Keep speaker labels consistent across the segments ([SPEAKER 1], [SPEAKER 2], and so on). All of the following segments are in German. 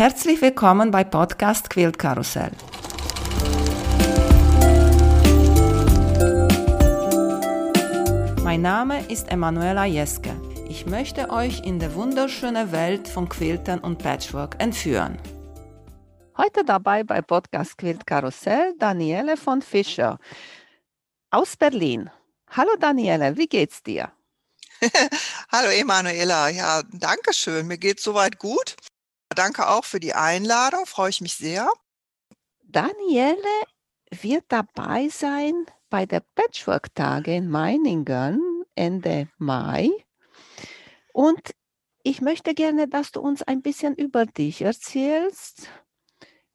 [SPEAKER 1] Herzlich willkommen bei Podcast Quilt Karussell. Mein Name ist Emanuela Jeske. Ich möchte euch in die wunderschöne Welt von Quiltern und Patchwork entführen. Heute dabei bei Podcast Quilt Karussell Daniele von Fischer aus Berlin. Hallo Daniele, wie geht's dir?
[SPEAKER 2] Hallo Emanuela, ja, danke schön. Mir geht's soweit gut. Danke auch für die Einladung, freue ich mich sehr.
[SPEAKER 1] Daniele wird dabei sein bei der Patchwork-Tage in Meiningen Ende Mai. Und ich möchte gerne, dass du uns ein bisschen über dich erzählst.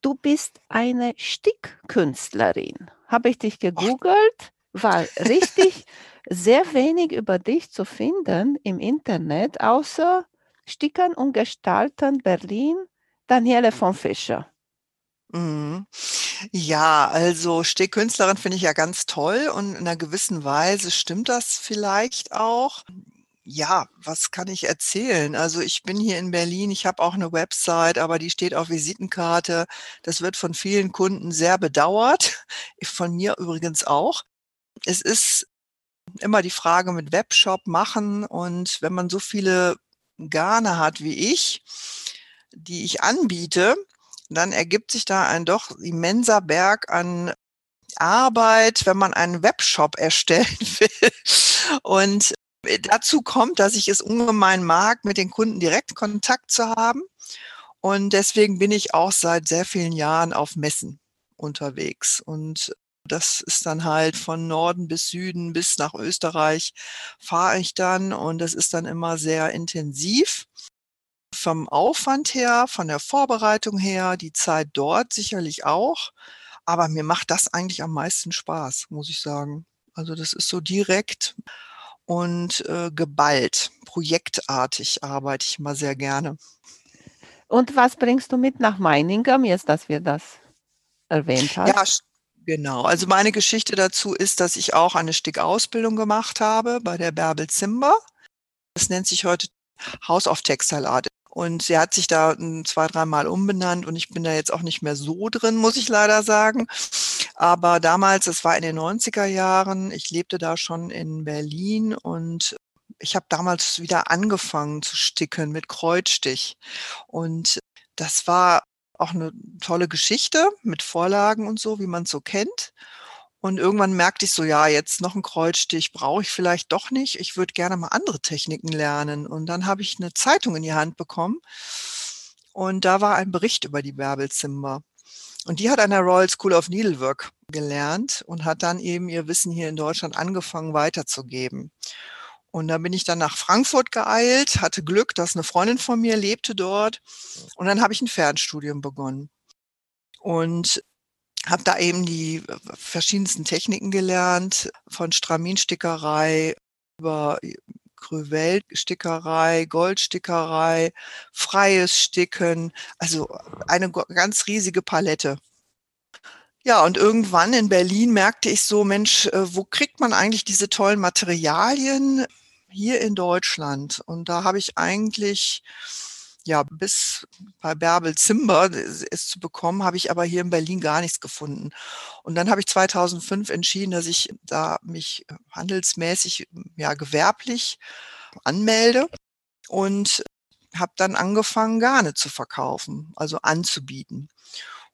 [SPEAKER 1] Du bist eine Stickkünstlerin. Habe ich dich gegoogelt? War richtig sehr wenig über dich zu finden im Internet, außer Stickern und Gestalten Berlin, Daniele von Fischer.
[SPEAKER 2] Mhm. Ja, also Stickkünstlerin finde ich ja ganz toll und in einer gewissen Weise stimmt das vielleicht auch. Ja, was kann ich erzählen? Also ich bin hier in Berlin, ich habe auch eine Website, aber die steht auf Visitenkarte. Das wird von vielen Kunden sehr bedauert, von mir übrigens auch. Es ist immer die Frage mit Webshop machen und wenn man so viele Garne hat wie ich, die ich anbiete, dann ergibt sich da ein doch immenser Berg an Arbeit, wenn man einen Webshop erstellen will. Und dazu kommt, dass ich es ungemein mag, mit den Kunden direkt Kontakt zu haben. Und deswegen bin ich auch seit sehr vielen Jahren auf Messen unterwegs. Und das ist dann halt von Norden bis Süden bis nach Österreich fahre ich dann und das ist dann immer sehr intensiv. Vom Aufwand her, von der Vorbereitung her, die Zeit dort sicherlich auch. Aber mir macht das eigentlich am meisten Spaß, muss ich sagen. Also das ist so direkt und äh, geballt, projektartig arbeite ich immer sehr gerne.
[SPEAKER 1] Und was bringst du mit nach Meiningen, jetzt, dass wir das erwähnt haben?
[SPEAKER 2] Ja, Genau. Also meine Geschichte dazu ist, dass ich auch eine Stickausbildung gemacht habe bei der Bärbel Zimmer. Das nennt sich heute House of Textile Art. Und sie hat sich da zwei, dreimal umbenannt und ich bin da jetzt auch nicht mehr so drin, muss ich leider sagen. Aber damals, es war in den 90er Jahren, ich lebte da schon in Berlin und ich habe damals wieder angefangen zu sticken mit Kreuzstich. Und das war auch eine tolle Geschichte mit Vorlagen und so, wie man es so kennt. Und irgendwann merkte ich so, ja, jetzt noch ein Kreuzstich brauche ich vielleicht doch nicht. Ich würde gerne mal andere Techniken lernen. Und dann habe ich eine Zeitung in die Hand bekommen. Und da war ein Bericht über die Bärbel Zimmer. Und die hat an der Royal School of Needlework gelernt und hat dann eben ihr Wissen hier in Deutschland angefangen weiterzugeben. Und da bin ich dann nach Frankfurt geeilt, hatte Glück, dass eine Freundin von mir lebte dort. Und dann habe ich ein Fernstudium begonnen. Und habe da eben die verschiedensten Techniken gelernt, von Straminstickerei über Krüvel-Stickerei, Goldstickerei, freies Sticken, also eine ganz riesige Palette. Ja, und irgendwann in Berlin merkte ich so, Mensch, äh, wo kriegt man eigentlich diese tollen Materialien? Hier in Deutschland. Und da habe ich eigentlich, ja, bis bei Bärbel Zimber es zu bekommen, habe ich aber hier in Berlin gar nichts gefunden. Und dann habe ich 2005 entschieden, dass ich da mich handelsmäßig, ja, gewerblich anmelde und habe dann angefangen, Garne zu verkaufen, also anzubieten.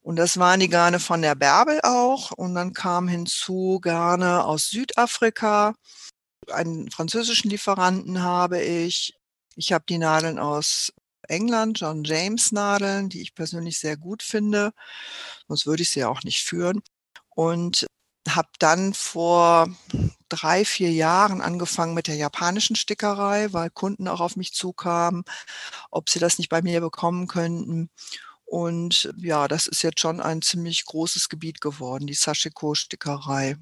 [SPEAKER 2] Und das waren die Garne von der Bärbel auch. Und dann kam hinzu Garne aus Südafrika, einen französischen Lieferanten habe ich. Ich habe die Nadeln aus England, John James Nadeln, die ich persönlich sehr gut finde. Sonst würde ich sie ja auch nicht führen. Und habe dann vor drei, vier Jahren angefangen mit der japanischen Stickerei, weil Kunden auch auf mich zukamen, ob sie das nicht bei mir bekommen könnten. Und ja, das ist jetzt schon ein ziemlich großes Gebiet geworden, die Sashiko-Stickerei.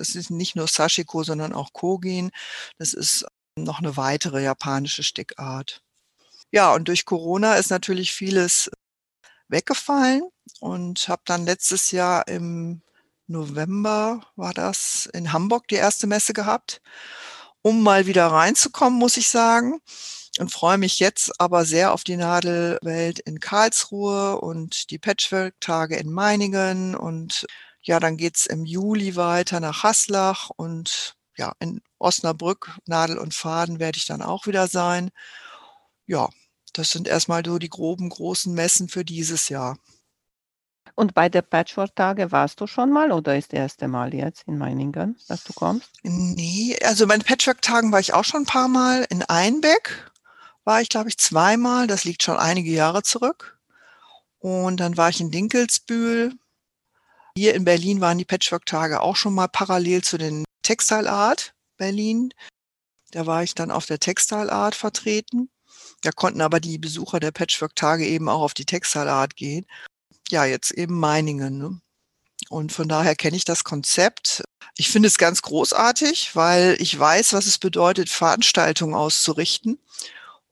[SPEAKER 2] Es ist nicht nur Sashiko, sondern auch Kogin. Das ist noch eine weitere japanische Stickart. Ja, und durch Corona ist natürlich vieles weggefallen und habe dann letztes Jahr im November war das in Hamburg die erste Messe gehabt, um mal wieder reinzukommen, muss ich sagen. Und freue mich jetzt aber sehr auf die Nadelwelt in Karlsruhe und die Patchwork-Tage in Meiningen und ja, dann geht's im Juli weiter nach Haslach und ja, in Osnabrück, Nadel und Faden werde ich dann auch wieder sein. Ja, das sind erstmal so die groben großen Messen für dieses Jahr.
[SPEAKER 1] Und bei der Patchwork-Tage warst du schon mal oder ist das erste Mal jetzt in Meiningen, dass du kommst?
[SPEAKER 2] Nee, also bei den Patchwork-Tagen war ich auch schon ein paar Mal. In Einbeck war ich, glaube ich, zweimal. Das liegt schon einige Jahre zurück. Und dann war ich in Dinkelsbühl. Hier in Berlin waren die Patchwork-Tage auch schon mal parallel zu den Textile Art Berlin. Da war ich dann auf der Textile Art vertreten. Da konnten aber die Besucher der Patchwork-Tage eben auch auf die Textile Art gehen ja, jetzt eben Meiningen. Ne? Und von daher kenne ich das Konzept. Ich finde es ganz großartig, weil ich weiß, was es bedeutet, Veranstaltungen auszurichten.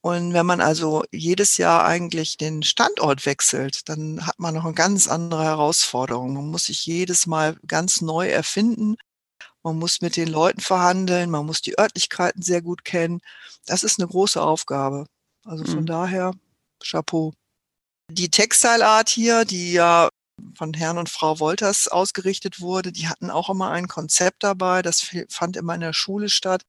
[SPEAKER 2] Und wenn man also jedes Jahr eigentlich den Standort wechselt, dann hat man noch eine ganz andere Herausforderung. Man muss sich jedes Mal ganz neu erfinden. Man muss mit den Leuten verhandeln. Man muss die Örtlichkeiten sehr gut kennen. Das ist eine große Aufgabe. Also von mhm. daher, Chapeau. Die Textile Art hier, die ja von Herrn und Frau Wolters ausgerichtet wurde, die hatten auch immer ein Konzept dabei. Das fand immer in der Schule statt.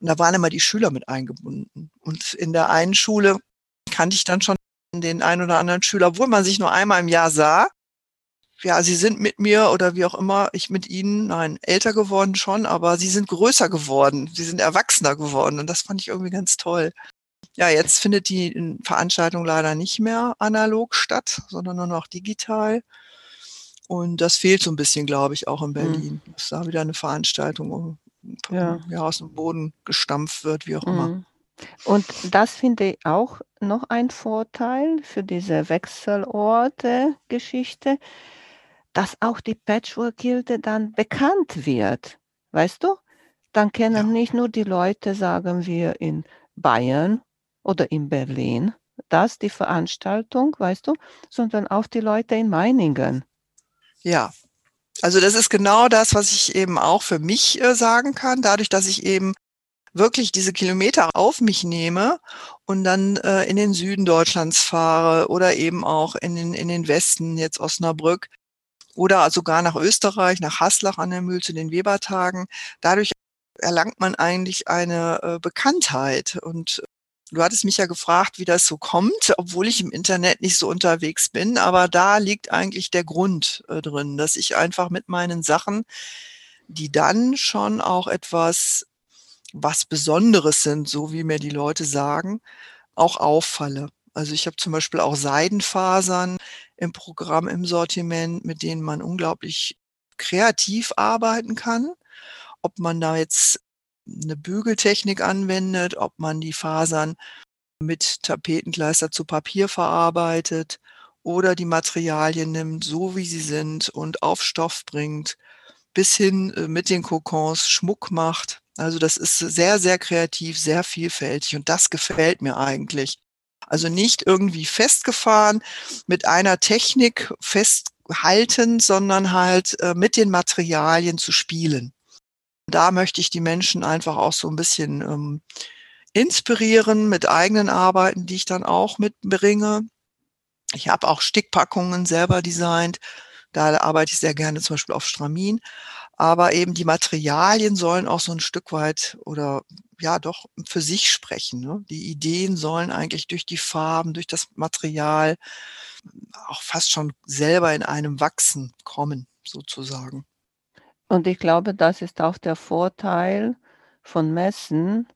[SPEAKER 2] Und da waren immer die Schüler mit eingebunden. Und in der einen Schule kannte ich dann schon den einen oder anderen Schüler, obwohl man sich nur einmal im Jahr sah. Ja, sie sind mit mir oder wie auch immer, ich mit ihnen, nein, älter geworden schon, aber sie sind größer geworden. Sie sind erwachsener geworden. Und das fand ich irgendwie ganz toll. Ja, jetzt findet die Veranstaltung leider nicht mehr analog statt, sondern nur noch digital. Und das fehlt so ein bisschen, glaube ich, auch in mhm. Berlin, mhm. dass da wieder eine Veranstaltung ja. ja. aus dem Boden gestampft wird, wie auch mhm. immer.
[SPEAKER 1] Und das finde ich auch noch ein Vorteil für diese Wechselorte-Geschichte, dass auch die Patchwork-Gilde dann bekannt wird. Weißt du? Dann kennen ja. nicht nur die Leute, sagen wir, in Bayern oder in Berlin, das die Veranstaltung, weißt du, sondern auch die Leute in Meiningen.
[SPEAKER 2] Ja, also das ist genau das, was ich eben auch für mich äh, sagen kann, dadurch, dass ich eben wirklich diese Kilometer auf mich nehme und dann äh, in den Süden Deutschlands fahre oder eben auch in den, in den Westen, jetzt Osnabrück oder sogar nach Österreich, nach Haslach an der Mühl zu den Webertagen. Dadurch erlangt man eigentlich eine äh, Bekanntheit und Du hattest mich ja gefragt, wie das so kommt, obwohl ich im Internet nicht so unterwegs bin. Aber da liegt eigentlich der Grund äh, drin, dass ich einfach mit meinen Sachen, die dann schon auch etwas was Besonderes sind, so wie mir die Leute sagen, auch auffalle. Also ich habe zum Beispiel auch Seidenfasern im Programm, im Sortiment, mit denen man unglaublich kreativ arbeiten kann. Ob man da jetzt eine Bügeltechnik anwendet, ob man die Fasern mit Tapetenkleister zu Papier verarbeitet oder die Materialien nimmt, so wie sie sind und auf Stoff bringt, bis hin äh, mit den Kokons Schmuck macht. Also das ist sehr, sehr kreativ, sehr vielfältig und das gefällt mir eigentlich. Also nicht irgendwie festgefahren mit einer Technik festhalten, sondern halt äh, mit den Materialien zu spielen da möchte ich die Menschen einfach auch so ein bisschen ähm, inspirieren mit eigenen Arbeiten, die ich dann auch mitbringe. Ich habe auch Stickpackungen selber designt. Da arbeite ich sehr gerne zum Beispiel auf Stramin. Aber eben die Materialien sollen auch so ein Stück weit oder ja doch für sich sprechen. Ne? Die Ideen sollen eigentlich durch die Farben, durch das Material auch fast schon selber in einem wachsen kommen, sozusagen.
[SPEAKER 1] Und ich glaube, das ist auch der Vorteil von Messen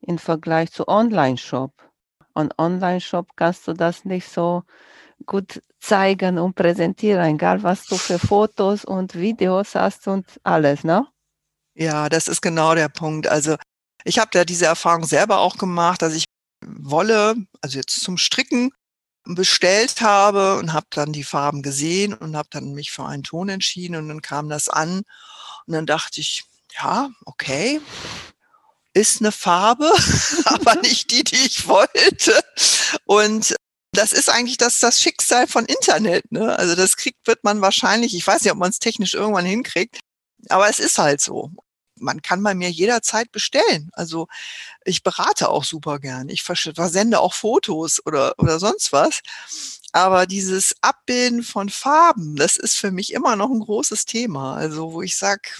[SPEAKER 1] im Vergleich zu Online-Shop. Und Online-Shop kannst du das nicht so gut zeigen und präsentieren, egal was du für Fotos und Videos hast und alles, ne?
[SPEAKER 2] Ja, das ist genau der Punkt. Also ich habe da diese Erfahrung selber auch gemacht, dass ich Wolle, also jetzt zum Stricken, bestellt habe und habe dann die Farben gesehen und habe dann mich für einen Ton entschieden und dann kam das an und dann dachte ich, ja, okay, ist eine Farbe, aber nicht die, die ich wollte. Und das ist eigentlich das, das Schicksal von Internet. Ne? Also das kriegt, wird man wahrscheinlich, ich weiß nicht, ob man es technisch irgendwann hinkriegt, aber es ist halt so. Man kann bei mir jederzeit bestellen. Also ich berate auch super gern. Ich versende auch Fotos oder, oder sonst was. Aber dieses Abbilden von Farben, das ist für mich immer noch ein großes Thema. Also wo ich sage,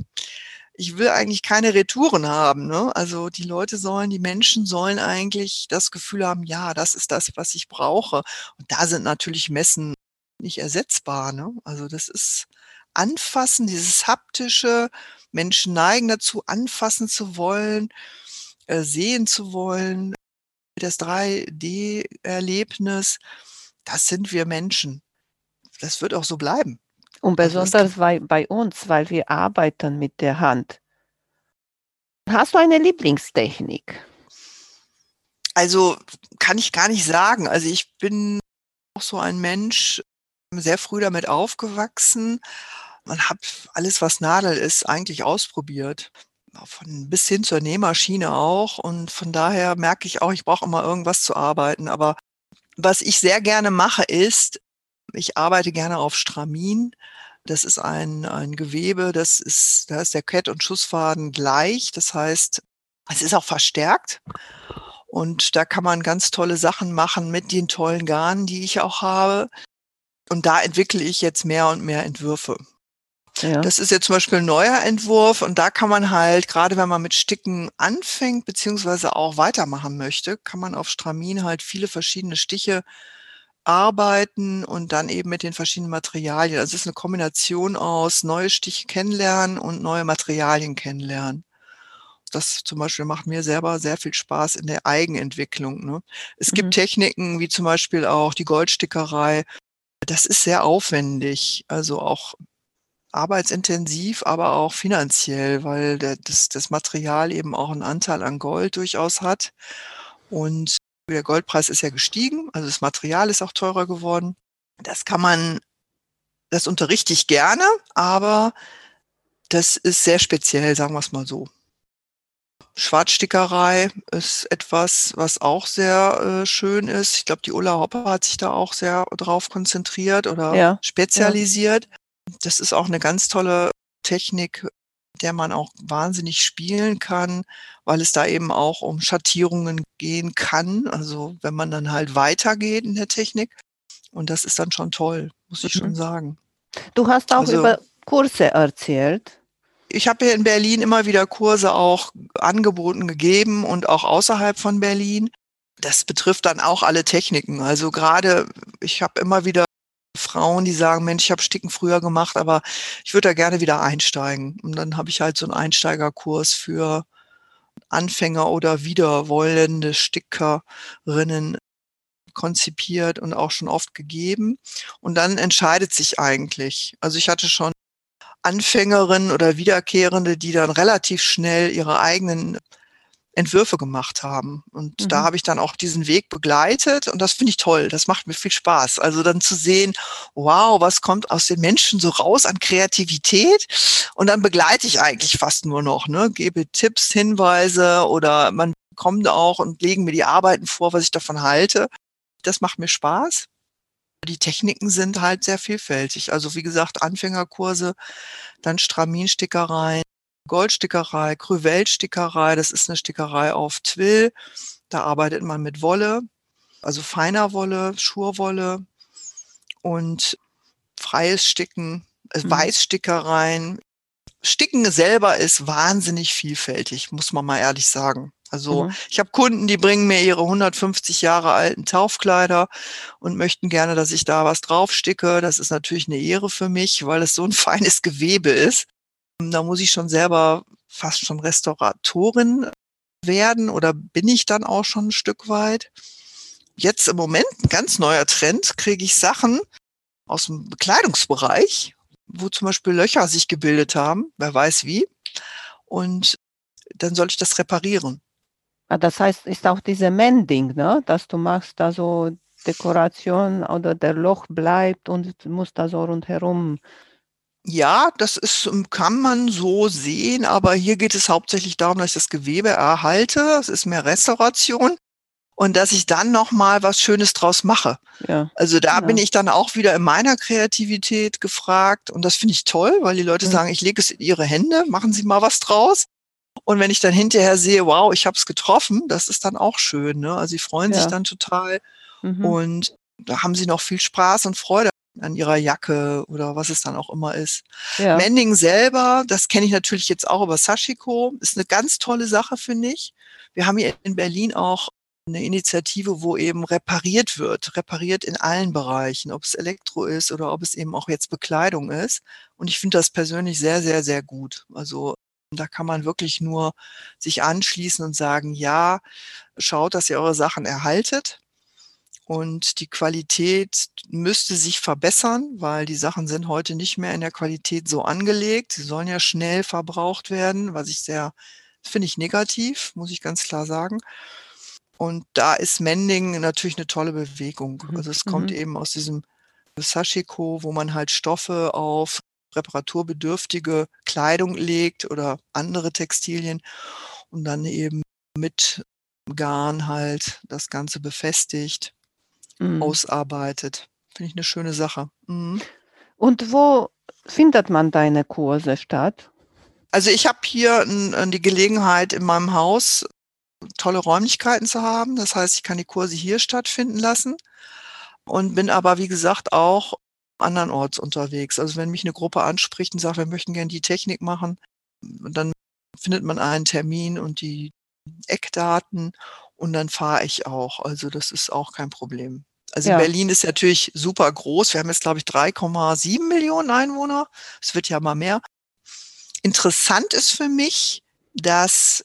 [SPEAKER 2] ich will eigentlich keine Retouren haben. Ne? Also die Leute sollen, die Menschen sollen eigentlich das Gefühl haben, ja, das ist das, was ich brauche. Und da sind natürlich Messen nicht ersetzbar. Ne? Also das ist Anfassen, dieses haptische. Menschen neigen dazu, anfassen zu wollen, äh, sehen zu wollen. Das 3D-Erlebnis, das sind wir Menschen. Das wird auch so bleiben.
[SPEAKER 1] Und also besonders bei, bei uns, weil wir arbeiten mit der Hand. Hast du eine Lieblingstechnik?
[SPEAKER 2] Also kann ich gar nicht sagen. Also ich bin auch so ein Mensch, sehr früh damit aufgewachsen. Man hat alles, was Nadel ist, eigentlich ausprobiert. Von bis hin zur Nähmaschine auch. Und von daher merke ich auch, ich brauche immer irgendwas zu arbeiten. Aber was ich sehr gerne mache, ist, ich arbeite gerne auf Stramin. Das ist ein, ein Gewebe, das ist, da ist der Kett- und Schussfaden gleich. Das heißt, es ist auch verstärkt. Und da kann man ganz tolle Sachen machen mit den tollen Garnen, die ich auch habe. Und da entwickle ich jetzt mehr und mehr Entwürfe. Ja. Das ist jetzt zum Beispiel ein neuer Entwurf und da kann man halt, gerade wenn man mit Sticken anfängt, beziehungsweise auch weitermachen möchte, kann man auf Stramin halt viele verschiedene Stiche arbeiten und dann eben mit den verschiedenen Materialien. Also es ist eine Kombination aus neue Stiche kennenlernen und neue Materialien kennenlernen. Das zum Beispiel macht mir selber sehr viel Spaß in der Eigenentwicklung. Ne? Es mhm. gibt Techniken wie zum Beispiel auch die Goldstickerei. Das ist sehr aufwendig, also auch arbeitsintensiv, aber auch finanziell, weil der, das, das Material eben auch einen Anteil an Gold durchaus hat. Und der Goldpreis ist ja gestiegen, also das Material ist auch teurer geworden. Das kann man, das unterrichte ich gerne, aber das ist sehr speziell, sagen wir es mal so. Schwarzstickerei ist etwas, was auch sehr äh, schön ist. Ich glaube, die Ulla Hopper hat sich da auch sehr drauf konzentriert oder ja, spezialisiert. Ja. Das ist auch eine ganz tolle Technik, der man auch wahnsinnig spielen kann, weil es da eben auch um Schattierungen gehen kann. Also wenn man dann halt weitergeht in der Technik. Und das ist dann schon toll, muss ich mhm. schon sagen.
[SPEAKER 1] Du hast auch also, über Kurse erzählt.
[SPEAKER 2] Ich habe hier in Berlin immer wieder Kurse auch angeboten gegeben und auch außerhalb von Berlin. Das betrifft dann auch alle Techniken. Also gerade, ich habe immer wieder Frauen, die sagen, Mensch, ich habe Sticken früher gemacht, aber ich würde da gerne wieder einsteigen. Und dann habe ich halt so einen Einsteigerkurs für Anfänger oder wiederwollende Stickerinnen konzipiert und auch schon oft gegeben. Und dann entscheidet sich eigentlich. Also ich hatte schon Anfängerinnen oder Wiederkehrende, die dann relativ schnell ihre eigenen Entwürfe gemacht haben. Und mhm. da habe ich dann auch diesen Weg begleitet und das finde ich toll. Das macht mir viel Spaß. Also dann zu sehen, wow, was kommt aus den Menschen so raus an Kreativität? Und dann begleite ich eigentlich fast nur noch, ne? gebe Tipps, Hinweise oder man kommt auch und legen mir die Arbeiten vor, was ich davon halte. Das macht mir Spaß. Die Techniken sind halt sehr vielfältig. Also wie gesagt, Anfängerkurse, dann Straminstickereien, Goldstickerei, Krüvell-Stickerei, das ist eine Stickerei auf Twill. Da arbeitet man mit Wolle, also feiner Wolle, Schurwolle und freies Sticken, äh, mhm. Weißstickereien. Sticken selber ist wahnsinnig vielfältig, muss man mal ehrlich sagen. Also mhm. ich habe Kunden, die bringen mir ihre 150 Jahre alten Taufkleider und möchten gerne, dass ich da was draufsticke. Das ist natürlich eine Ehre für mich, weil es so ein feines Gewebe ist. Da muss ich schon selber fast schon Restauratorin werden oder bin ich dann auch schon ein Stück weit. Jetzt im Moment ein ganz neuer Trend, kriege ich Sachen aus dem Bekleidungsbereich, wo zum Beispiel Löcher sich gebildet haben, wer weiß wie. Und dann soll ich das reparieren.
[SPEAKER 1] Ah, das heißt, ist auch diese Mending, ne? dass du machst da so Dekoration oder der Loch bleibt und muss da so rundherum
[SPEAKER 2] ja, das ist, ähm, kann man so sehen, aber hier geht es hauptsächlich darum, dass ich das Gewebe erhalte. Es ist mehr Restauration und dass ich dann noch mal was Schönes draus mache. Ja. Also da ja. bin ich dann auch wieder in meiner Kreativität gefragt und das finde ich toll, weil die Leute mhm. sagen, ich lege es in ihre Hände, machen Sie mal was draus. Und wenn ich dann hinterher sehe, wow, ich habe es getroffen, das ist dann auch schön. Ne? Also sie freuen ja. sich dann total mhm. und da haben sie noch viel Spaß und Freude an ihrer Jacke oder was es dann auch immer ist. Ja. Mending selber, das kenne ich natürlich jetzt auch über Sashiko, ist eine ganz tolle Sache, finde ich. Wir haben hier in Berlin auch eine Initiative, wo eben repariert wird, repariert in allen Bereichen, ob es Elektro ist oder ob es eben auch jetzt Bekleidung ist. Und ich finde das persönlich sehr, sehr, sehr gut. Also da kann man wirklich nur sich anschließen und sagen, ja, schaut, dass ihr eure Sachen erhaltet. Und die Qualität müsste sich verbessern, weil die Sachen sind heute nicht mehr in der Qualität so angelegt. Sie sollen ja schnell verbraucht werden, was ich sehr, finde ich negativ, muss ich ganz klar sagen. Und da ist Mending natürlich eine tolle Bewegung. Mhm. Also es kommt mhm. eben aus diesem Sashiko, wo man halt Stoffe auf reparaturbedürftige Kleidung legt oder andere Textilien und dann eben mit Garn halt das Ganze befestigt, mhm. ausarbeitet. Finde ich eine schöne Sache. Mhm.
[SPEAKER 1] Und wo findet man deine Kurse statt?
[SPEAKER 2] Also ich habe hier die Gelegenheit in meinem Haus tolle Räumlichkeiten zu haben. Das heißt, ich kann die Kurse hier stattfinden lassen und bin aber, wie gesagt, auch andernorts unterwegs. Also wenn mich eine Gruppe anspricht und sagt, wir möchten gerne die Technik machen, dann findet man einen Termin und die Eckdaten und dann fahre ich auch. Also das ist auch kein Problem. Also ja. Berlin ist natürlich super groß. Wir haben jetzt, glaube ich, 3,7 Millionen Einwohner. Es wird ja mal mehr. Interessant ist für mich, dass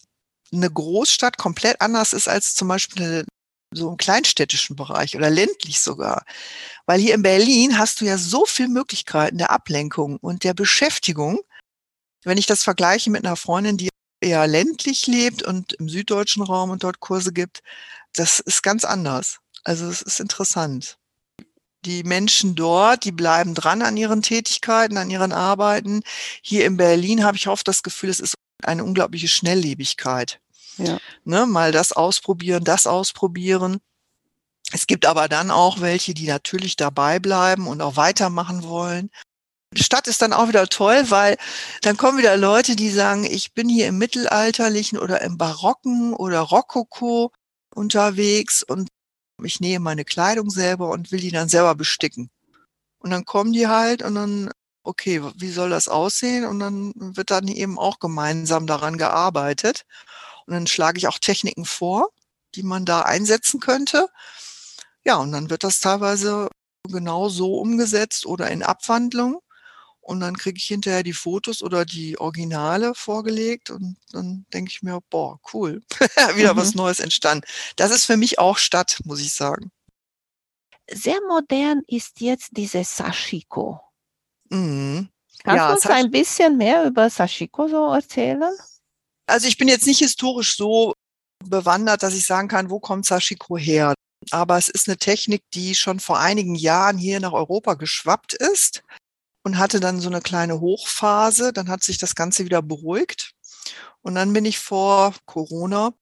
[SPEAKER 2] eine Großstadt komplett anders ist als zum Beispiel so im kleinstädtischen Bereich oder ländlich sogar. Weil hier in Berlin hast du ja so viele Möglichkeiten der Ablenkung und der Beschäftigung. Wenn ich das vergleiche mit einer Freundin, die eher ländlich lebt und im süddeutschen Raum und dort Kurse gibt, das ist ganz anders. Also es ist interessant. Die Menschen dort, die bleiben dran an ihren Tätigkeiten, an ihren Arbeiten. Hier in Berlin habe ich oft das Gefühl, es ist eine unglaubliche Schnelllebigkeit. Ja. Ne, mal das ausprobieren, das ausprobieren. Es gibt aber dann auch welche, die natürlich dabei bleiben und auch weitermachen wollen. Die Stadt ist dann auch wieder toll, weil dann kommen wieder Leute, die sagen, ich bin hier im Mittelalterlichen oder im Barocken oder Rokoko unterwegs und ich nähe meine Kleidung selber und will die dann selber besticken. Und dann kommen die halt und dann, okay, wie soll das aussehen? Und dann wird dann eben auch gemeinsam daran gearbeitet. Und dann schlage ich auch Techniken vor, die man da einsetzen könnte. Ja, und dann wird das teilweise genau so umgesetzt oder in Abwandlung. Und dann kriege ich hinterher die Fotos oder die Originale vorgelegt und dann denke ich mir, boah, cool, wieder mhm. was Neues entstanden. Das ist für mich auch Stadt, muss ich sagen.
[SPEAKER 1] Sehr modern ist jetzt diese Sashiko.
[SPEAKER 2] Mhm.
[SPEAKER 1] Kannst ja, du uns ein bisschen mehr über Sashiko so erzählen?
[SPEAKER 2] Also ich bin jetzt nicht historisch so bewandert, dass ich sagen kann, wo kommt Sashiko her. Aber es ist eine Technik, die schon vor einigen Jahren hier nach Europa geschwappt ist und hatte dann so eine kleine Hochphase. Dann hat sich das Ganze wieder beruhigt. Und dann bin ich vor Corona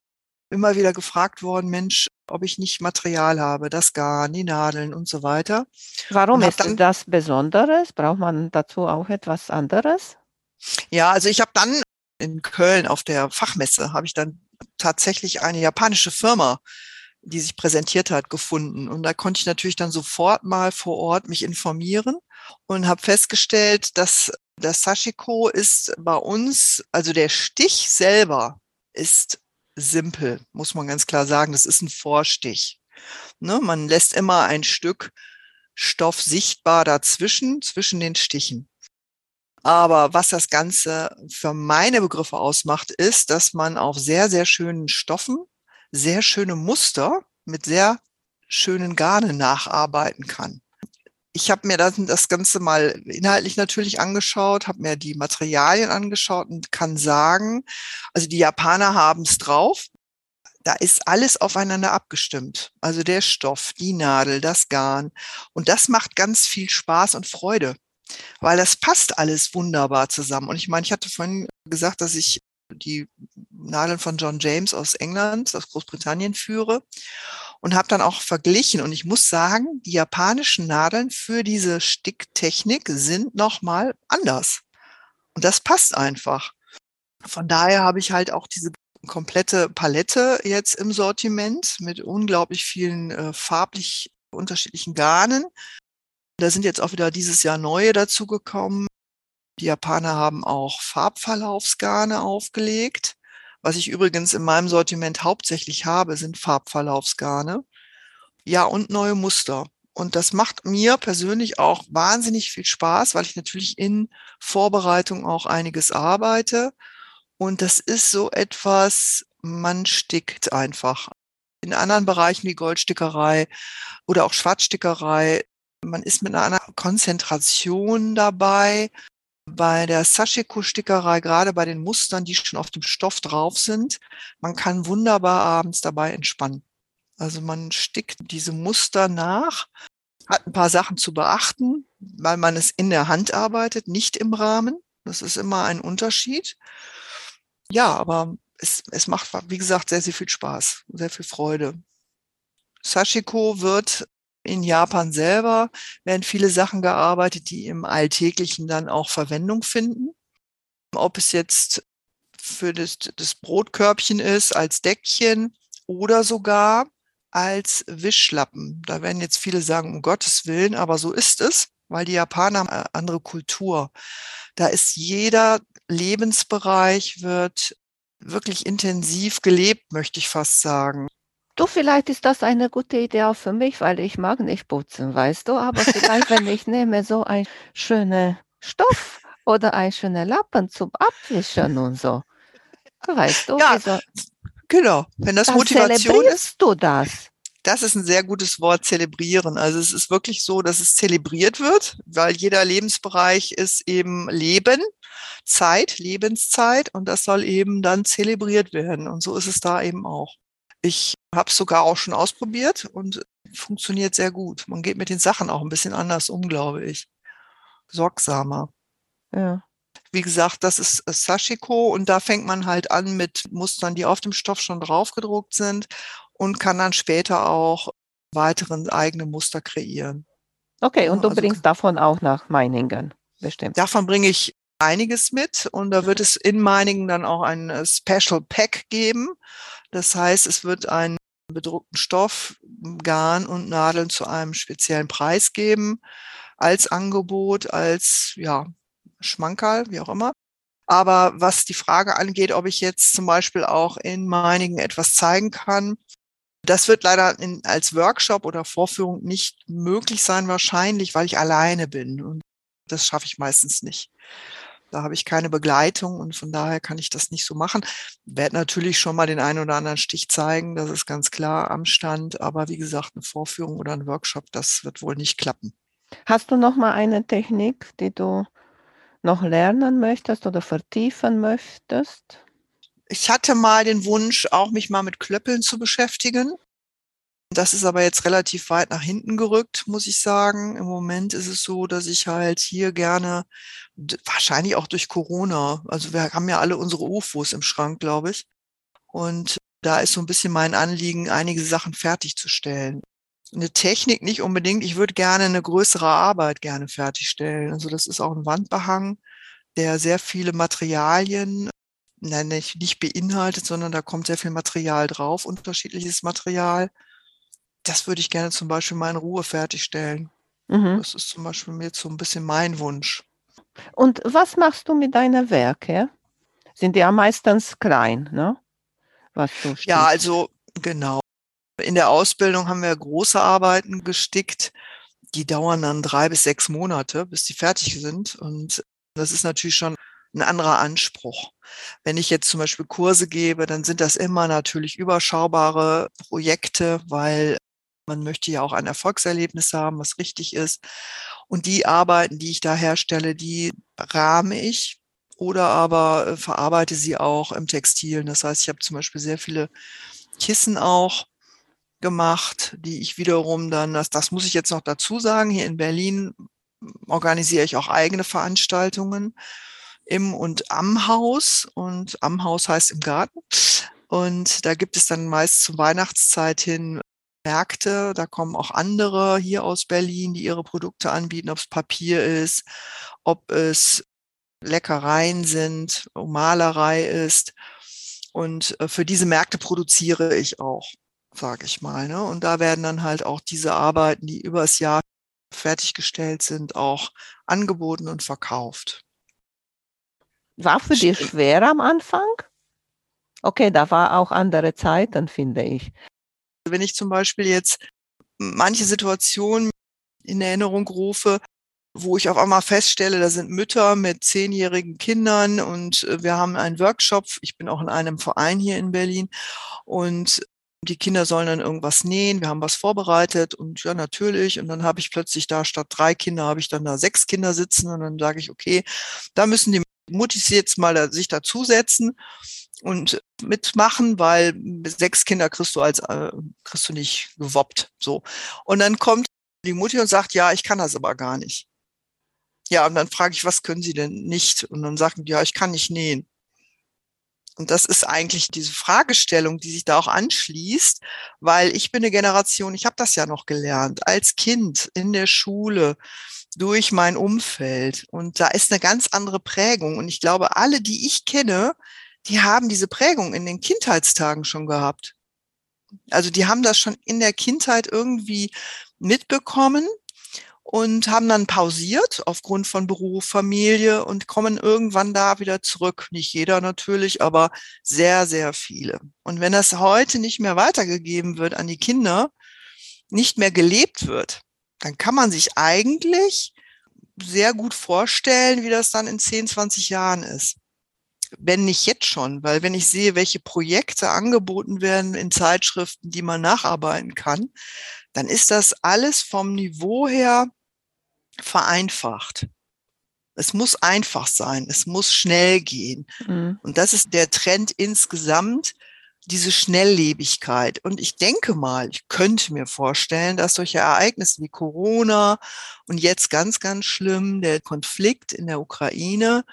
[SPEAKER 2] immer wieder gefragt worden, Mensch, ob ich nicht Material habe, das Garn, die Nadeln und so weiter.
[SPEAKER 1] Warum ist dann, das Besonderes? Braucht man dazu auch etwas anderes?
[SPEAKER 2] Ja, also ich habe dann in Köln auf der Fachmesse habe ich dann tatsächlich eine japanische Firma, die sich präsentiert hat, gefunden. Und da konnte ich natürlich dann sofort mal vor Ort mich informieren und habe festgestellt, dass das Sashiko ist bei uns, also der Stich selber ist simpel, muss man ganz klar sagen. Das ist ein Vorstich. Ne, man lässt immer ein Stück Stoff sichtbar dazwischen, zwischen den Stichen. Aber was das Ganze für meine Begriffe ausmacht, ist, dass man auf sehr, sehr schönen Stoffen sehr schöne Muster mit sehr schönen Garnen nacharbeiten kann. Ich habe mir das, das Ganze mal inhaltlich natürlich angeschaut, habe mir die Materialien angeschaut und kann sagen, also die Japaner haben es drauf. Da ist alles aufeinander abgestimmt. Also der Stoff, die Nadel, das Garn. Und das macht ganz viel Spaß und Freude weil das passt alles wunderbar zusammen. Und ich meine, ich hatte vorhin gesagt, dass ich die Nadeln von John James aus England, aus Großbritannien führe und habe dann auch verglichen. Und ich muss sagen, die japanischen Nadeln für diese Sticktechnik sind nochmal anders. Und das passt einfach. Von daher habe ich halt auch diese komplette Palette jetzt im Sortiment mit unglaublich vielen äh, farblich unterschiedlichen Garnen. Da sind jetzt auch wieder dieses Jahr neue dazugekommen. Die Japaner haben auch Farbverlaufsgarne aufgelegt. Was ich übrigens in meinem Sortiment hauptsächlich habe, sind Farbverlaufsgarne. Ja, und neue Muster. Und das macht mir persönlich auch wahnsinnig viel Spaß, weil ich natürlich in Vorbereitung auch einiges arbeite. Und das ist so etwas, man stickt einfach. In anderen Bereichen wie Goldstickerei oder auch Schwarzstickerei, man ist mit einer Konzentration dabei. Bei der Sashiko-Stickerei, gerade bei den Mustern, die schon auf dem Stoff drauf sind, man kann wunderbar abends dabei entspannen. Also man stickt diese Muster nach, hat ein paar Sachen zu beachten, weil man es in der Hand arbeitet, nicht im Rahmen. Das ist immer ein Unterschied. Ja, aber es, es macht, wie gesagt, sehr, sehr viel Spaß, sehr viel Freude. Sashiko wird in Japan selber, werden viele Sachen gearbeitet, die im Alltäglichen dann auch Verwendung finden. Ob es jetzt für das, das Brotkörbchen ist, als Deckchen oder sogar als Wischlappen. Da werden jetzt viele sagen, um Gottes Willen, aber so ist es, weil die Japaner haben eine andere Kultur. Da ist jeder Lebensbereich wird wirklich intensiv gelebt, möchte ich fast sagen.
[SPEAKER 1] Du, vielleicht ist das eine gute Idee auch für mich, weil ich mag nicht putzen, weißt du? Aber vielleicht, wenn ich nehme so ein schöner Stoff oder ein schöner Lappen zum Abwischen und so. Weißt du?
[SPEAKER 2] Ja, so, genau. Wenn das Motivation ist.
[SPEAKER 1] du das?
[SPEAKER 2] Das ist ein sehr gutes Wort, zelebrieren. Also es ist wirklich so, dass es zelebriert wird, weil jeder Lebensbereich ist eben Leben, Zeit, Lebenszeit und das soll eben dann zelebriert werden. Und so ist es da eben auch. Ich habe es sogar auch schon ausprobiert und funktioniert sehr gut. Man geht mit den Sachen auch ein bisschen anders um, glaube ich. Sorgsamer.
[SPEAKER 1] Ja.
[SPEAKER 2] Wie gesagt, das ist Sashiko und da fängt man halt an mit Mustern, die auf dem Stoff schon drauf gedruckt sind und kann dann später auch weiteren eigene Muster kreieren.
[SPEAKER 1] Okay, und du also, bringst davon auch nach Meiningen, bestimmt.
[SPEAKER 2] Davon bringe ich einiges mit und da wird es in Meiningen dann auch ein äh, Special Pack geben. Das heißt, es wird einen bedruckten Stoff, Garn und Nadeln zu einem speziellen Preis geben, als Angebot, als ja, Schmankerl, wie auch immer. Aber was die Frage angeht, ob ich jetzt zum Beispiel auch in Meiningen etwas zeigen kann, das wird leider in, als Workshop oder Vorführung nicht möglich sein, wahrscheinlich, weil ich alleine bin. Und das schaffe ich meistens nicht. Da habe ich keine Begleitung und von daher kann ich das nicht so machen. Werde natürlich schon mal den einen oder anderen Stich zeigen, das ist ganz klar am Stand. Aber wie gesagt, eine Vorführung oder ein Workshop, das wird wohl nicht klappen.
[SPEAKER 1] Hast du noch mal eine Technik, die du noch lernen möchtest oder vertiefen möchtest?
[SPEAKER 2] Ich hatte mal den Wunsch, auch mich mal mit Klöppeln zu beschäftigen. Das ist aber jetzt relativ weit nach hinten gerückt, muss ich sagen. Im Moment ist es so, dass ich halt hier gerne, wahrscheinlich auch durch Corona, also wir haben ja alle unsere UFOs im Schrank, glaube ich. Und da ist so ein bisschen mein Anliegen, einige Sachen fertigzustellen. Eine Technik nicht unbedingt. Ich würde gerne eine größere Arbeit gerne fertigstellen. Also das ist auch ein Wandbehang, der sehr viele Materialien nein, nicht, nicht beinhaltet, sondern da kommt sehr viel Material drauf, unterschiedliches Material das würde ich gerne zum Beispiel mal in Ruhe fertigstellen. Mhm. Das ist zum Beispiel mir so ein bisschen mein Wunsch.
[SPEAKER 1] Und was machst du mit deinen Werken? Sind die ja meistens klein, ne?
[SPEAKER 2] Was du ja, also genau. In der Ausbildung haben wir große Arbeiten gestickt. Die dauern dann drei bis sechs Monate, bis die fertig sind. Und das ist natürlich schon ein anderer Anspruch. Wenn ich jetzt zum Beispiel Kurse gebe, dann sind das immer natürlich überschaubare Projekte, weil man möchte ja auch ein Erfolgserlebnis haben, was richtig ist. Und die Arbeiten, die ich da herstelle, die rahme ich oder aber äh, verarbeite sie auch im Textil. Das heißt, ich habe zum Beispiel sehr viele Kissen auch gemacht, die ich wiederum dann, das, das muss ich jetzt noch dazu sagen, hier in Berlin organisiere ich auch eigene Veranstaltungen im und am Haus. Und am Haus heißt im Garten. Und da gibt es dann meist zur Weihnachtszeit hin Märkte, da kommen auch andere hier aus Berlin, die ihre Produkte anbieten, ob es Papier ist, ob es Leckereien sind, Malerei ist. Und äh, für diese Märkte produziere ich auch, sage ich mal. Ne? Und da werden dann halt auch diese Arbeiten, die übers Jahr fertiggestellt sind, auch angeboten und verkauft.
[SPEAKER 1] War für dich schwer am Anfang? Okay, da war auch andere Zeiten, finde ich.
[SPEAKER 2] Wenn ich zum Beispiel jetzt manche Situationen in Erinnerung rufe, wo ich auf einmal feststelle, da sind Mütter mit zehnjährigen Kindern und äh, wir haben einen Workshop. Ich bin auch in einem Verein hier in Berlin und die Kinder sollen dann irgendwas nähen. Wir haben was vorbereitet und ja, natürlich. Und dann habe ich plötzlich da statt drei Kinder habe ich dann da sechs Kinder sitzen und dann sage ich, okay, da müssen die Muttis jetzt mal sich dazusetzen und mitmachen, weil sechs Kinder kriegst du als äh, kriegst du nicht gewoppt so. Und dann kommt die Mutti und sagt, ja, ich kann das aber gar nicht. Ja, und dann frage ich, was können Sie denn nicht? Und dann sagen die, ja, ich kann nicht nähen. Und das ist eigentlich diese Fragestellung, die sich da auch anschließt, weil ich bin eine Generation, ich habe das ja noch gelernt, als Kind in der Schule, durch mein Umfeld. Und da ist eine ganz andere Prägung. Und ich glaube, alle, die ich kenne, die haben diese Prägung in den Kindheitstagen schon gehabt. Also die haben das schon in der Kindheit irgendwie mitbekommen und haben dann pausiert aufgrund von Beruf, Familie und kommen irgendwann da wieder zurück. Nicht jeder natürlich, aber sehr, sehr viele. Und wenn das heute nicht mehr weitergegeben wird an die Kinder, nicht mehr gelebt wird, dann kann man sich eigentlich sehr gut vorstellen, wie das dann in 10, 20 Jahren ist wenn nicht jetzt schon, weil wenn ich sehe, welche Projekte angeboten werden in Zeitschriften, die man nacharbeiten kann, dann ist das alles vom Niveau her vereinfacht. Es muss einfach sein, es muss schnell gehen. Mhm. Und das ist der Trend insgesamt, diese Schnelllebigkeit. Und ich denke mal, ich könnte mir vorstellen, dass solche Ereignisse wie Corona und jetzt ganz, ganz schlimm der Konflikt in der Ukraine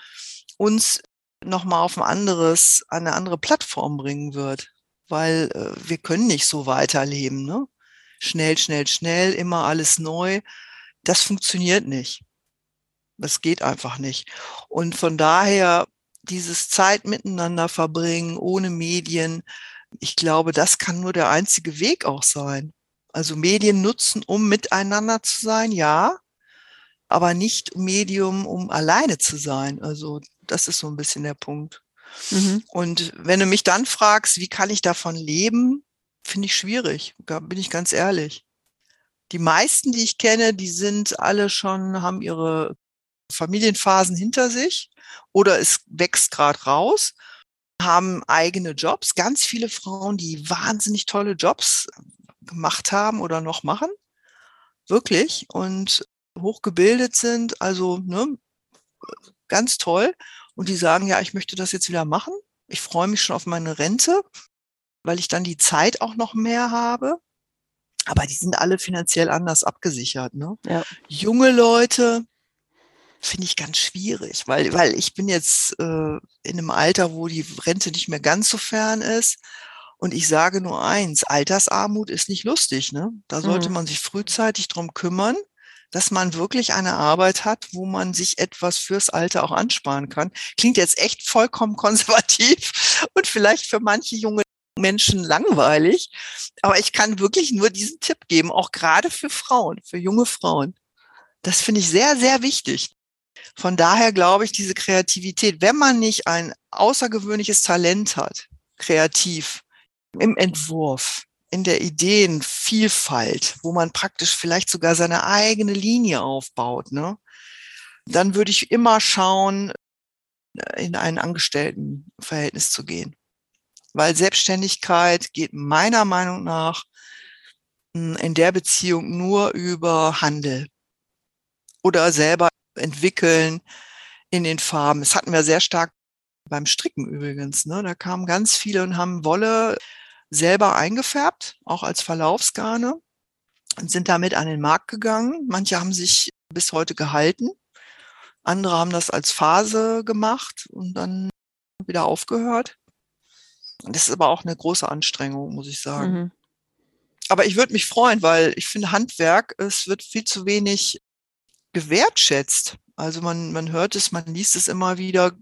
[SPEAKER 2] uns nochmal auf ein anderes, eine andere Plattform bringen wird. Weil äh, wir können nicht so weiterleben. Ne? Schnell, schnell, schnell, immer alles neu. Das funktioniert nicht. Das geht einfach nicht. Und von daher dieses Zeit miteinander verbringen, ohne Medien, ich glaube, das kann nur der einzige Weg auch sein. Also Medien nutzen, um miteinander zu sein, ja, aber nicht Medium, um alleine zu sein. Also das ist so ein bisschen der Punkt. Mhm. Und wenn du mich dann fragst, wie kann ich davon leben, finde ich schwierig, da bin ich ganz ehrlich. Die meisten, die ich kenne, die sind alle schon, haben ihre Familienphasen hinter sich oder es wächst gerade raus, haben eigene Jobs. Ganz viele Frauen, die wahnsinnig tolle Jobs gemacht haben oder noch machen. Wirklich. Und hochgebildet sind, also ne, ganz toll. Und die sagen, ja, ich möchte das jetzt wieder machen. Ich freue mich schon auf meine Rente, weil ich dann die Zeit auch noch mehr habe. Aber die sind alle finanziell anders abgesichert. Ne? Ja. Junge Leute finde ich ganz schwierig, weil, weil ich bin jetzt äh, in einem Alter, wo die Rente nicht mehr ganz so fern ist. Und ich sage nur eins, Altersarmut ist nicht lustig. Ne? Da sollte mhm. man sich frühzeitig drum kümmern dass man wirklich eine Arbeit hat, wo man sich etwas fürs Alter auch ansparen kann. Klingt jetzt echt vollkommen konservativ und vielleicht für manche junge Menschen langweilig, aber ich kann wirklich nur diesen Tipp geben, auch gerade für Frauen, für junge Frauen. Das finde ich sehr, sehr wichtig. Von daher glaube ich, diese Kreativität, wenn man nicht ein außergewöhnliches Talent hat, kreativ im Entwurf, in der Ideenvielfalt, wo man praktisch vielleicht sogar seine eigene Linie aufbaut, ne? dann würde ich immer schauen, in ein Angestelltenverhältnis zu gehen. Weil Selbstständigkeit geht meiner Meinung nach hm, in der Beziehung nur über Handel oder selber entwickeln in den Farben. Das hatten wir sehr stark beim Stricken übrigens. Ne? Da kamen ganz viele und haben Wolle selber eingefärbt, auch als Verlaufsgarne und sind damit an den Markt gegangen. Manche haben sich bis heute gehalten. Andere haben das als Phase gemacht und dann wieder aufgehört. Das ist aber auch eine große Anstrengung, muss ich sagen. Mhm. Aber ich würde mich freuen, weil ich finde Handwerk, es wird viel zu wenig gewertschätzt. Also man, man hört es, man liest es immer wieder.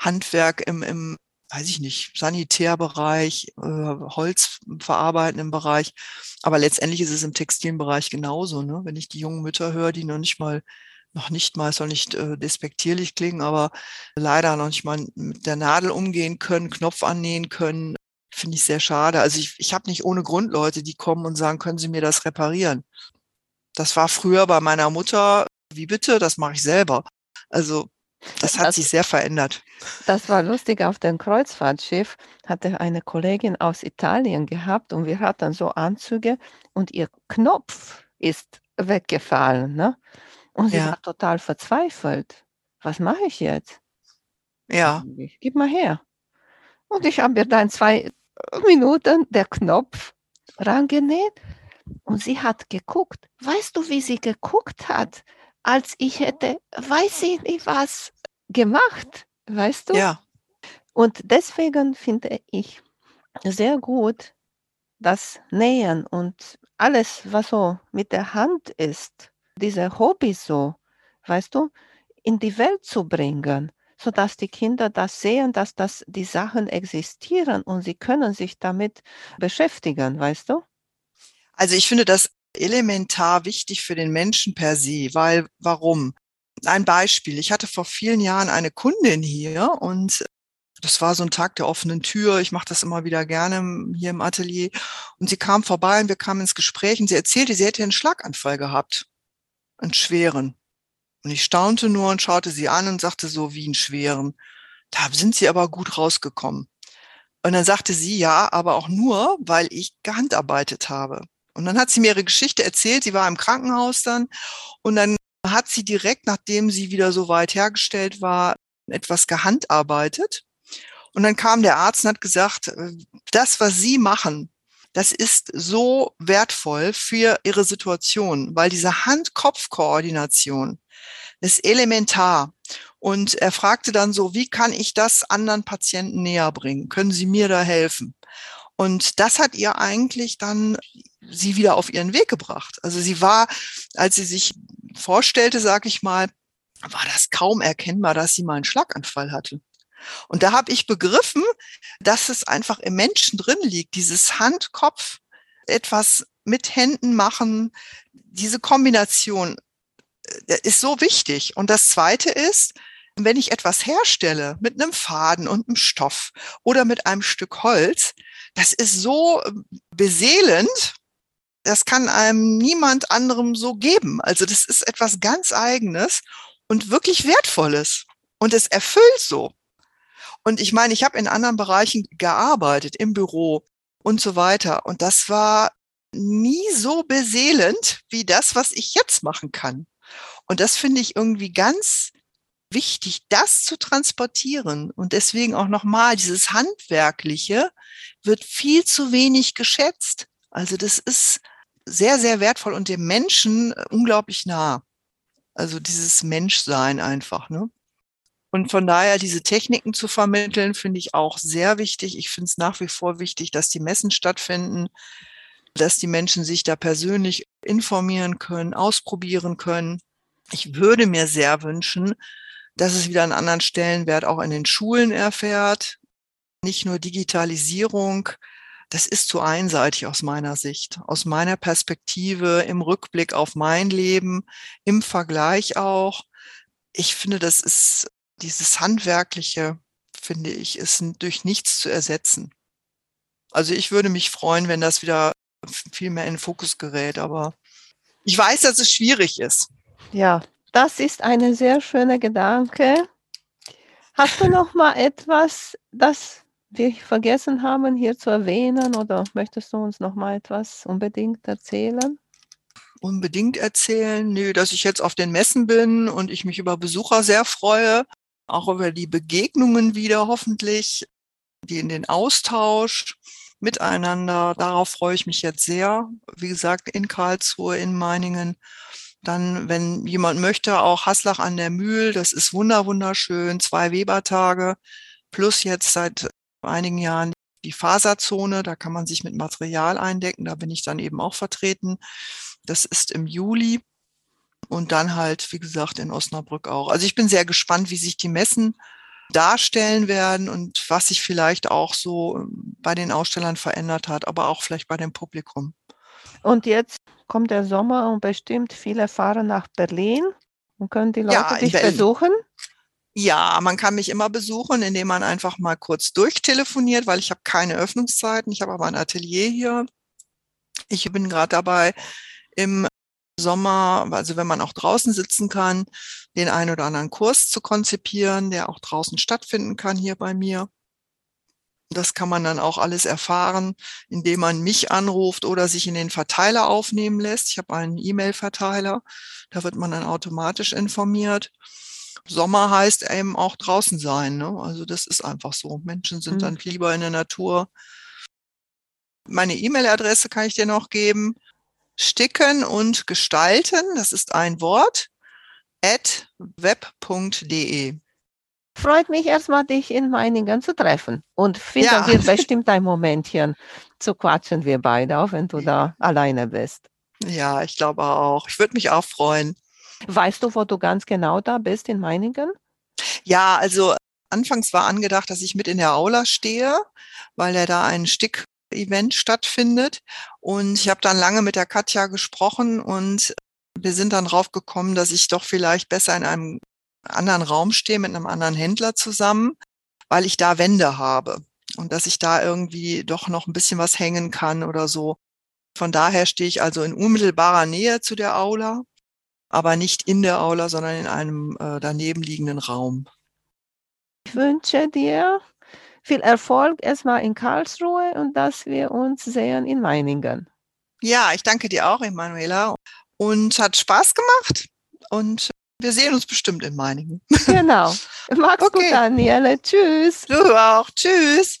[SPEAKER 2] Handwerk im, im weiß ich nicht, Sanitärbereich, äh, Holzverarbeitenden Bereich. Aber letztendlich ist es im textilen Bereich genauso. Ne? Wenn ich die jungen Mütter höre, die noch nicht mal, noch nicht mal, soll nicht äh, despektierlich klingen, aber leider noch nicht mal mit der Nadel umgehen können, Knopf annähen können, finde ich sehr schade. Also ich, ich habe nicht ohne Grund Leute, die kommen und sagen, können Sie mir das reparieren? Das war früher bei meiner Mutter, wie bitte, das mache ich selber. Also das hat das, sich sehr verändert.
[SPEAKER 1] Das war lustig. Auf dem Kreuzfahrtschiff hatte eine Kollegin aus Italien gehabt und wir hatten so Anzüge und ihr Knopf ist weggefallen. Ne? Und sie ja. war total verzweifelt. Was mache ich jetzt?
[SPEAKER 2] Ja.
[SPEAKER 1] Gib mal her. Und ich habe mir dann zwei Minuten der Knopf rangenäht und sie hat geguckt. Weißt du, wie sie geguckt hat? Als ich hätte, weiß ich nicht was, gemacht, weißt du?
[SPEAKER 2] Ja.
[SPEAKER 1] Und deswegen finde ich sehr gut das Nähen und alles, was so mit der Hand ist, diese Hobbys so, weißt du, in die Welt zu bringen, sodass die Kinder das sehen, dass das die Sachen existieren und sie können sich damit beschäftigen, weißt du?
[SPEAKER 2] Also ich finde das elementar wichtig für den Menschen per se, weil warum? Ein Beispiel. Ich hatte vor vielen Jahren eine Kundin hier und das war so ein Tag der offenen Tür. Ich mache das immer wieder gerne hier im Atelier. Und sie kam vorbei und wir kamen ins Gespräch und sie erzählte, sie hätte einen Schlaganfall gehabt. Einen schweren. Und ich staunte nur und schaute sie an und sagte so, wie einen schweren. Da sind sie aber gut rausgekommen. Und dann sagte sie, ja, aber auch nur, weil ich gehandarbeitet habe. Und dann hat sie mir ihre Geschichte erzählt. Sie war im Krankenhaus dann und dann hat sie direkt, nachdem sie wieder so weit hergestellt war, etwas gehandarbeitet. Und dann kam der Arzt und hat gesagt, äh, das, was Sie machen, das ist so wertvoll für Ihre Situation, weil diese Hand-Kopf-Koordination ist elementar. Und er fragte dann so, wie kann ich das anderen Patienten näher bringen? Können Sie mir da helfen? Und das hat ihr eigentlich dann sie wieder auf ihren Weg gebracht. Also sie war, als sie sich vorstellte, sag ich mal, war das kaum erkennbar, dass sie mal einen Schlaganfall hatte. Und da habe ich begriffen, dass es einfach im Menschen drin liegt, dieses Hand-Kopf, etwas mit Händen machen, diese Kombination äh, ist so wichtig. Und das Zweite ist, wenn ich etwas herstelle mit einem Faden und einem Stoff oder mit einem Stück Holz, das ist so ähm, beseelend, das kann einem niemand anderem so geben. Also das ist etwas ganz eigenes und wirklich wertvolles. Und es erfüllt so. Und ich meine, ich habe in anderen Bereichen gearbeitet, im Büro und so weiter. Und das war nie so beseelend wie das, was ich jetzt machen kann. Und das finde ich irgendwie ganz wichtig, das zu transportieren. Und deswegen auch nochmal, dieses Handwerkliche wird viel zu wenig geschätzt. Also das ist sehr, sehr wertvoll und dem Menschen äh, unglaublich nah. Also dieses Menschsein einfach, ne? Und von daher diese Techniken zu vermitteln, finde ich auch sehr wichtig. Ich finde es nach wie vor wichtig, dass die Messen stattfinden, dass die Menschen sich da persönlich informieren können, ausprobieren können. Ich würde mir sehr wünschen, dass es wieder einen anderen Stellenwert auch in den Schulen erfährt. Nicht nur Digitalisierung, das ist zu einseitig aus meiner Sicht, aus meiner Perspektive, im Rückblick auf mein Leben, im Vergleich auch. Ich finde, das ist dieses Handwerkliche, finde ich, ist durch nichts zu ersetzen. Also ich würde mich freuen, wenn das wieder viel mehr in den Fokus gerät, aber ich weiß, dass es schwierig ist.
[SPEAKER 1] Ja, das ist eine sehr schöne Gedanke. Hast du noch mal etwas, das wir vergessen haben, hier zu erwähnen, oder möchtest du uns noch mal etwas unbedingt erzählen?
[SPEAKER 2] Unbedingt erzählen? Nö, dass ich jetzt auf den Messen bin und ich mich über Besucher sehr freue, auch über die Begegnungen wieder hoffentlich, die in den Austausch miteinander. Darauf freue ich mich jetzt sehr. Wie gesagt, in Karlsruhe, in Meiningen. Dann, wenn jemand möchte, auch Haslach an der Mühl. Das ist wunder, wunderschön. Zwei Webertage plus jetzt seit einigen Jahren die Faserzone. Da kann man sich mit Material eindecken. Da bin ich dann eben auch vertreten. Das ist im Juli. und dann halt, wie gesagt, in Osnabrück auch. Also ich bin sehr gespannt, wie sich die Messen darstellen werden und was sich vielleicht auch so ähm, bei den Ausstellern verändert hat, aber auch vielleicht bei dem Publikum.
[SPEAKER 1] Und jetzt kommt der Sommer und bestimmt viele fahren nach Berlin und können die Leute
[SPEAKER 2] Ja,
[SPEAKER 1] dich
[SPEAKER 2] Berlin.
[SPEAKER 1] besuchen.
[SPEAKER 2] Ja, man kann mich immer besuchen, indem man einfach mal kurz durchtelefoniert, weil ich habe keine Öffnungszeiten. Ich habe aber ein Atelier hier. Ich bin gerade dabei, im Sommer, also wenn man auch draußen sitzen kann, den einen oder anderen Kurs zu konzipieren, der auch draußen stattfinden kann hier bei mir. Das kann man dann auch alles erfahren, indem man mich anruft oder sich in den Verteiler aufnehmen lässt. Ich habe einen E-Mail-Verteiler, da wird man dann automatisch informiert. Sommer heißt eben auch draußen sein. Ne? Also das ist einfach so. Menschen sind
[SPEAKER 1] Mhm.
[SPEAKER 2] dann lieber in der Natur. Meine E-Mail-Adresse kann ich dir noch geben. Sticken und gestalten, das ist ein Wort, at web.de.
[SPEAKER 1] Freut mich erstmal, dich in Meiningen zu treffen. Und finden
[SPEAKER 2] Ja.
[SPEAKER 1] wir bestimmt ein Momentchen zu quatschen, wir beide, auch wenn du da alleine bist.
[SPEAKER 2] Ja, ich glaube auch. Ich würde mich auch freuen.
[SPEAKER 1] Weißt du, wo du ganz genau da bist in Meiningen?
[SPEAKER 2] Ja, also anfangs war angedacht, dass ich mit in der Aula stehe, weil ja da ein Stick-Event stattfindet. Und ich habe dann lange mit der Katja gesprochen und wir sind dann drauf gekommen, dass ich doch vielleicht besser in einem anderen Raum stehe mit einem anderen Händler zusammen, weil ich da Wände habe und dass ich da irgendwie doch noch ein bisschen was hängen kann oder so. Von daher stehe ich also in unmittelbarer Nähe zu der Aula, aber nicht in der Aula, sondern in einem äh, daneben liegenden Raum.
[SPEAKER 1] Ich wünsche dir viel Erfolg erstmal in Karlsruhe und dass wir uns sehen in Meiningen.
[SPEAKER 2] Ja, ich danke dir auch, Emanuela. Und hat Spaß gemacht. Und wir sehen uns bestimmt in Meiningen.
[SPEAKER 1] Genau. Magst
[SPEAKER 2] Okay.
[SPEAKER 1] du, Daniele? Tschüss.
[SPEAKER 2] Du auch. Tschüss.